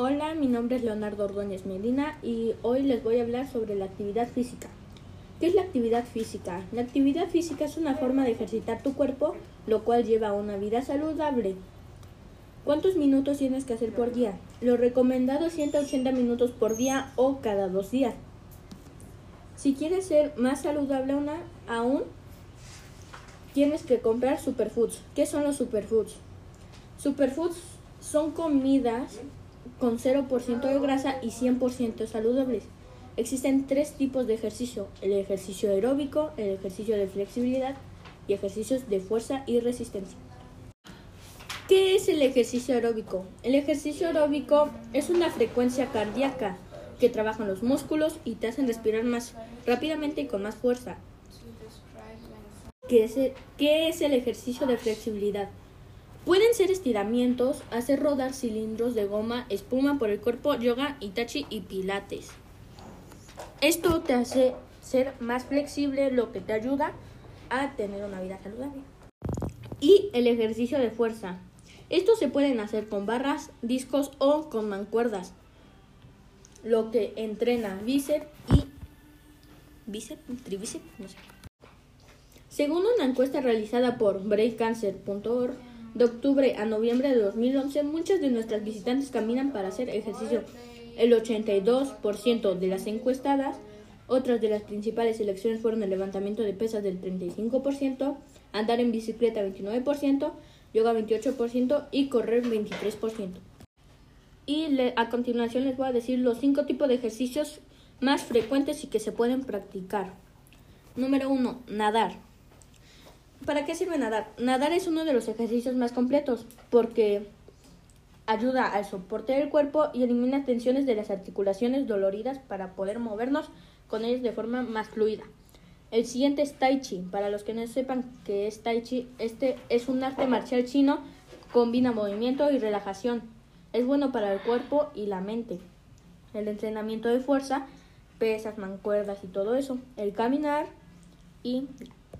Hola, mi nombre es Leonardo Ordóñez Medina y hoy les voy a hablar sobre la actividad física. ¿Qué es la actividad física? La actividad física es una forma de ejercitar tu cuerpo, lo cual lleva a una vida saludable. ¿Cuántos minutos tienes que hacer por día? Lo recomendado es 180 minutos por día o cada dos días. Si quieres ser más saludable aún, tienes que comprar superfoods. ¿Qué son los superfoods? Superfoods son comidas con 0% de grasa y 100% saludables. Existen tres tipos de ejercicio, el ejercicio aeróbico, el ejercicio de flexibilidad y ejercicios de fuerza y resistencia. ¿Qué es el ejercicio aeróbico? El ejercicio aeróbico es una frecuencia cardíaca que trabaja los músculos y te hacen respirar más rápidamente y con más fuerza. ¿Qué es qué es el ejercicio de flexibilidad? Pueden ser estiramientos, hacer rodar cilindros de goma, espuma por el cuerpo, yoga, itachi y pilates. Esto te hace ser más flexible, lo que te ayuda a tener una vida saludable. Y el ejercicio de fuerza. Estos se pueden hacer con barras, discos o con mancuerdas, lo que entrena bíceps y bíceps, tribíceps, no sé. Según una encuesta realizada por breakcancer.org, de octubre a noviembre de 2011, muchas de nuestras visitantes caminan para hacer ejercicio. El 82% de las encuestadas, otras de las principales elecciones fueron el levantamiento de pesas del 35%, andar en bicicleta 29%, yoga 28% y correr 23%. Y a continuación les voy a decir los cinco tipos de ejercicios más frecuentes y que se pueden practicar. Número 1. Nadar. ¿Para qué sirve nadar? Nadar es uno de los ejercicios más completos porque ayuda al soporte del cuerpo y elimina tensiones de las articulaciones doloridas para poder movernos con ellas de forma más fluida. El siguiente es Tai Chi. Para los que no sepan qué es Tai Chi, este es un arte marcial chino, combina movimiento y relajación. Es bueno para el cuerpo y la mente. El entrenamiento de fuerza, pesas, mancuerdas y todo eso. El caminar y